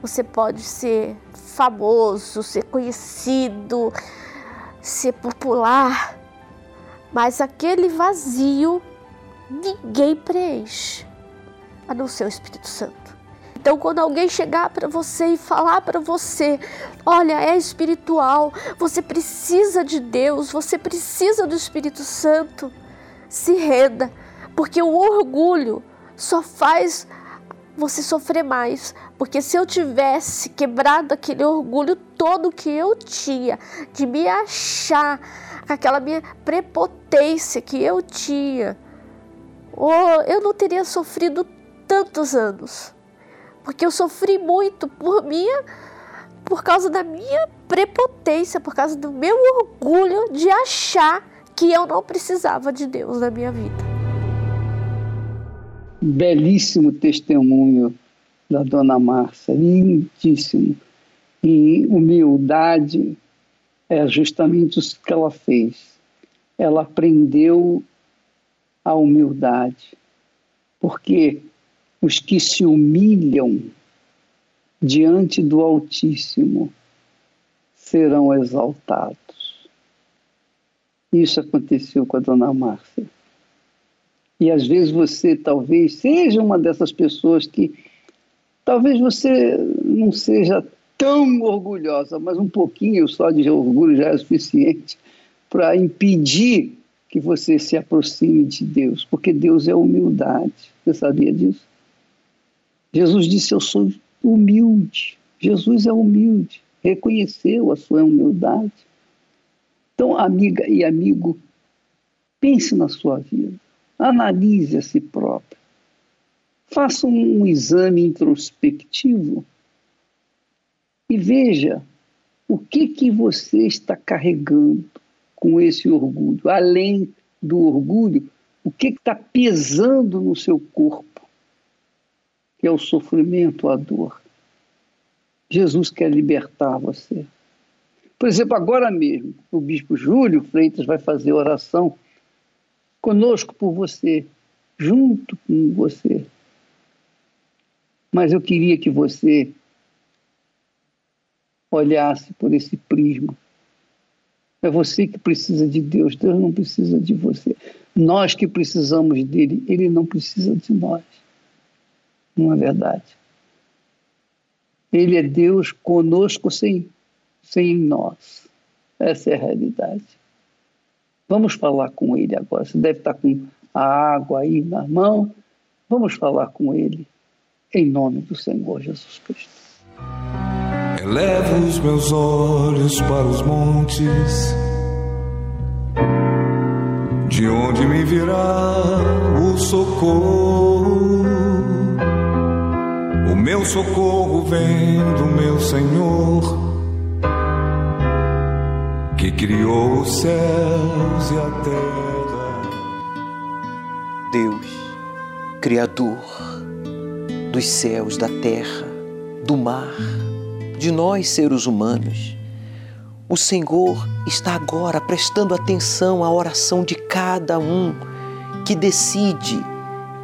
você pode ser famoso, ser conhecido, ser popular, mas aquele vazio ninguém preenche, a não ser o Espírito Santo. Então, quando alguém chegar para você e falar para você, olha, é espiritual, você precisa de Deus, você precisa do Espírito Santo, se renda, porque o orgulho só faz você sofrer mais. Porque se eu tivesse quebrado aquele orgulho todo que eu tinha, de me achar, aquela minha prepotência que eu tinha, oh, eu não teria sofrido tantos anos porque eu sofri muito por minha por causa da minha prepotência, por causa do meu orgulho de achar que eu não precisava de Deus na minha vida. Belíssimo testemunho da dona Márcia, lindíssimo. E humildade é justamente o que ela fez. Ela aprendeu a humildade. Porque os que se humilham diante do Altíssimo serão exaltados. Isso aconteceu com a dona Márcia. E às vezes você talvez seja uma dessas pessoas que talvez você não seja tão orgulhosa, mas um pouquinho só de orgulho já é suficiente para impedir que você se aproxime de Deus, porque Deus é humildade. Você sabia disso? Jesus disse: Eu sou humilde. Jesus é humilde, reconheceu a sua humildade. Então, amiga e amigo, pense na sua vida, analise a si próprio, faça um exame introspectivo e veja o que que você está carregando com esse orgulho, além do orgulho, o que está pesando no seu corpo que é o sofrimento, a dor. Jesus quer libertar você. Por exemplo, agora mesmo, o bispo Júlio Freitas vai fazer oração conosco por você, junto com você. Mas eu queria que você olhasse por esse prisma. É você que precisa de Deus, Deus não precisa de você. Nós que precisamos dele, ele não precisa de nós não é verdade. Ele é Deus conosco sem, sem nós. Essa é a realidade. Vamos falar com Ele agora. Você deve estar com a água aí na mão. Vamos falar com Ele em nome do Senhor Jesus Cristo. Elevo os meus olhos para os montes, de onde me virá o socorro. O meu socorro vem do meu Senhor, que criou os céus e a terra. Deus, Criador dos céus, da terra, do mar de nós, seres humanos. O Senhor está agora prestando atenção à oração de cada um que decide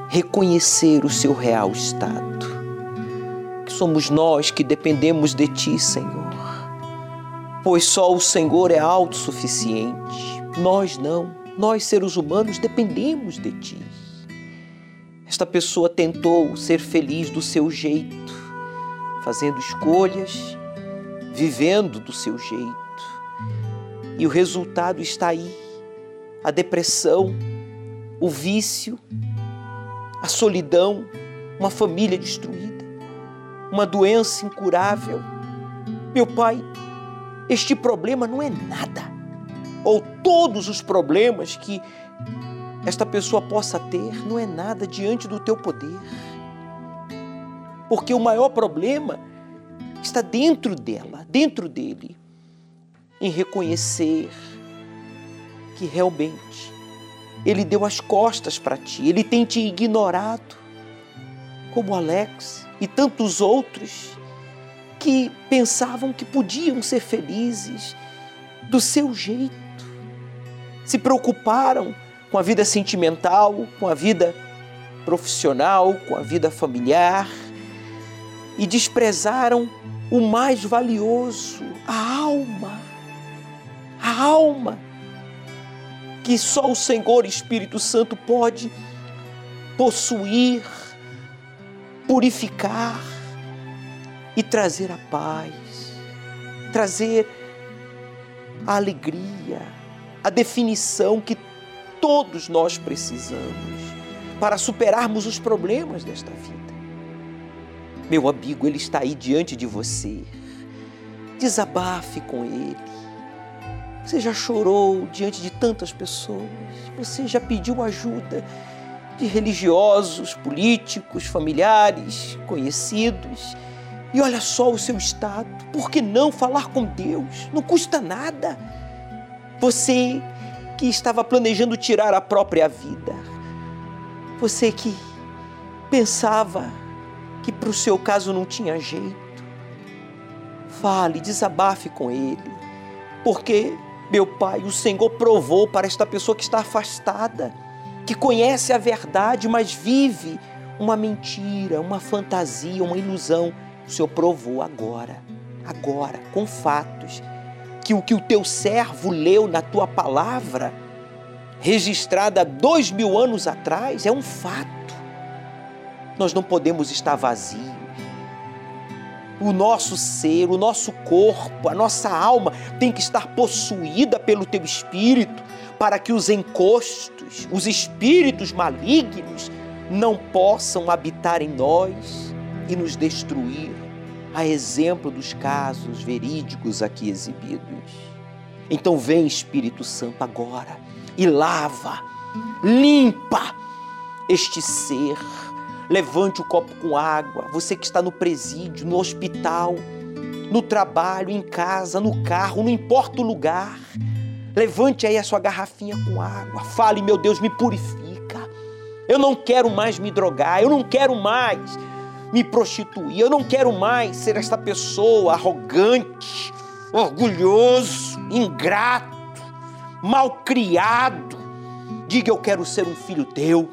reconhecer o seu real estado. Que somos nós que dependemos de Ti, Senhor. Pois só o Senhor é autossuficiente. Nós não. Nós, seres humanos, dependemos de Ti. Esta pessoa tentou ser feliz do seu jeito fazendo escolhas, vivendo do seu jeito. E o resultado está aí: a depressão, o vício, a solidão, uma família destruída, uma doença incurável. Meu pai, este problema não é nada. Ou todos os problemas que esta pessoa possa ter não é nada diante do teu poder. Porque o maior problema está dentro dela, dentro dele, em reconhecer que realmente ele deu as costas para ti, ele tem te ignorado, como Alex e tantos outros que pensavam que podiam ser felizes do seu jeito, se preocuparam com a vida sentimental, com a vida profissional, com a vida familiar e desprezaram o mais valioso, a alma. A alma que só o Senhor Espírito Santo pode possuir, purificar e trazer a paz, trazer a alegria, a definição que todos nós precisamos para superarmos os problemas desta vida. Meu amigo, ele está aí diante de você. Desabafe com ele. Você já chorou diante de tantas pessoas. Você já pediu ajuda de religiosos, políticos, familiares, conhecidos. E olha só o seu estado. Por que não falar com Deus? Não custa nada. Você que estava planejando tirar a própria vida. Você que pensava que para o seu caso não tinha jeito. Fale, desabafe com ele, porque, meu Pai, o Senhor provou para esta pessoa que está afastada, que conhece a verdade, mas vive uma mentira, uma fantasia, uma ilusão. O Senhor provou agora, agora, com fatos, que o que o teu servo leu na tua palavra, registrada dois mil anos atrás, é um fato. Nós não podemos estar vazios. O nosso ser, o nosso corpo, a nossa alma tem que estar possuída pelo teu espírito para que os encostos, os espíritos malignos não possam habitar em nós e nos destruir, a exemplo dos casos verídicos aqui exibidos. Então vem Espírito Santo agora e lava, limpa este ser Levante o copo com água. Você que está no presídio, no hospital, no trabalho, em casa, no carro, não importa o lugar. Levante aí a sua garrafinha com água. Fale, meu Deus, me purifica. Eu não quero mais me drogar. Eu não quero mais me prostituir. Eu não quero mais ser esta pessoa arrogante, orgulhoso, ingrato, malcriado. Diga, eu quero ser um filho teu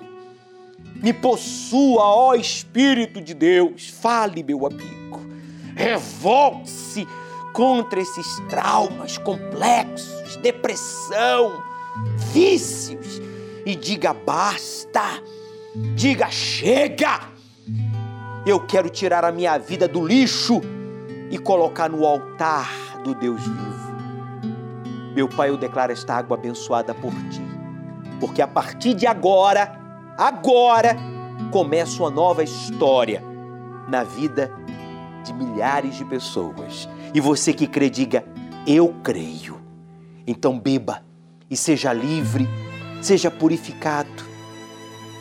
me possua, ó Espírito de Deus. Fale, meu amigo. Revolte-se contra esses traumas complexos, depressão, vícios e diga basta. Diga chega. Eu quero tirar a minha vida do lixo e colocar no altar do Deus vivo. Meu Pai, eu declaro esta água abençoada por ti, porque a partir de agora agora começa uma nova história na vida de milhares de pessoas. E você que crê, diga: Eu creio. Então beba e seja livre, seja purificado,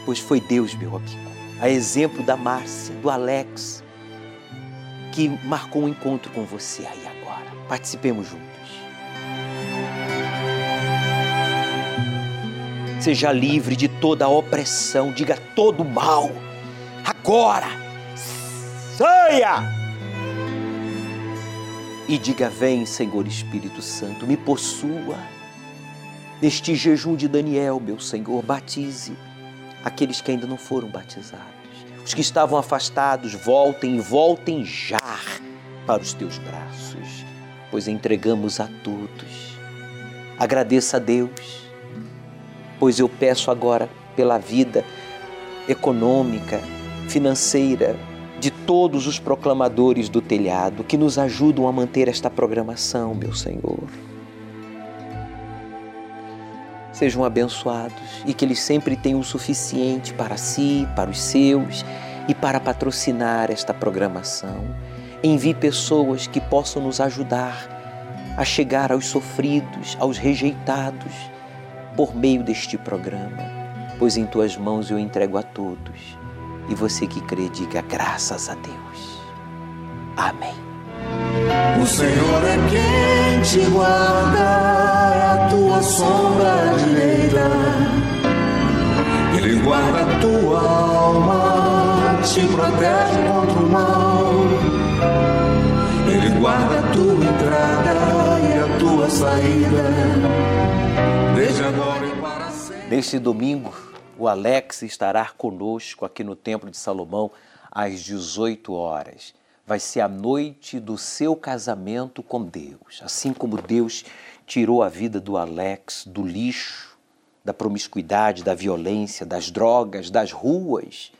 pois foi Deus, meu amigo, a exemplo da Márcia, do Alex, que marcou um encontro com você aí agora. Participemos juntos. Seja livre de toda a opressão, diga todo mal. Agora, saia! E diga: Vem, Senhor Espírito Santo, me possua. Neste jejum de Daniel, meu Senhor, batize aqueles que ainda não foram batizados. Os que estavam afastados, voltem voltem já para os teus braços, pois entregamos a todos. Agradeça a Deus pois eu peço agora pela vida econômica, financeira de todos os proclamadores do telhado que nos ajudam a manter esta programação, meu Senhor. Sejam abençoados e que eles sempre tenham o suficiente para si, para os seus e para patrocinar esta programação. Envie pessoas que possam nos ajudar a chegar aos sofridos, aos rejeitados por meio deste programa, pois em tuas mãos eu entrego a todos. E você que crê, diga graças a Deus. Amém. O Senhor é quem te guarda, é a tua sombra direita. Ele guarda a tua alma, te protege contra o mal. Ele guarda a tua entrada e a tua saída desde agora e para sempre. Neste domingo, o Alex estará conosco aqui no Templo de Salomão às 18 horas. Vai ser a noite do seu casamento com Deus. Assim como Deus tirou a vida do Alex do lixo, da promiscuidade, da violência, das drogas, das ruas,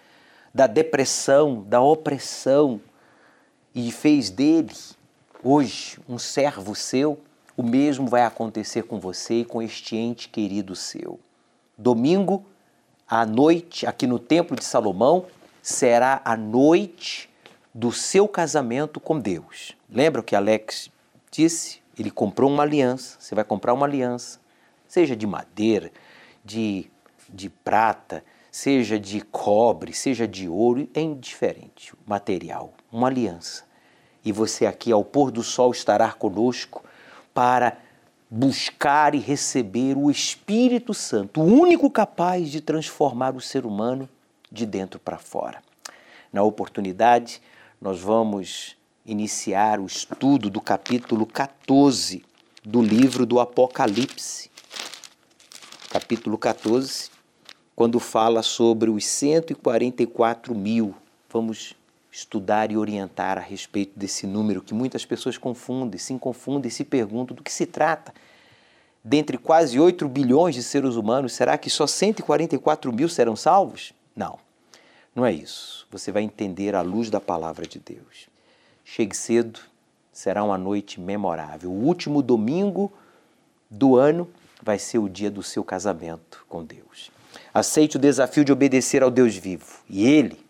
da depressão, da opressão e fez dele hoje um servo seu o mesmo vai acontecer com você e com este ente querido seu. Domingo à noite, aqui no Templo de Salomão, será a noite do seu casamento com Deus. Lembra o que Alex disse? Ele comprou uma aliança. Você vai comprar uma aliança, seja de madeira, de, de prata, seja de cobre, seja de ouro, é indiferente o material, uma aliança. E você aqui ao pôr do sol estará conosco para buscar e receber o Espírito Santo, o único capaz de transformar o ser humano de dentro para fora. Na oportunidade, nós vamos iniciar o estudo do capítulo 14 do livro do Apocalipse. Capítulo 14, quando fala sobre os 144 mil. Vamos estudar e orientar a respeito desse número que muitas pessoas confundem, se confundem e se perguntam do que se trata. Dentre quase 8 bilhões de seres humanos, será que só 144 mil serão salvos? Não, não é isso. Você vai entender à luz da palavra de Deus. Chegue cedo, será uma noite memorável. O último domingo do ano vai ser o dia do seu casamento com Deus. Aceite o desafio de obedecer ao Deus vivo e Ele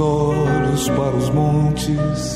Olhos para os montes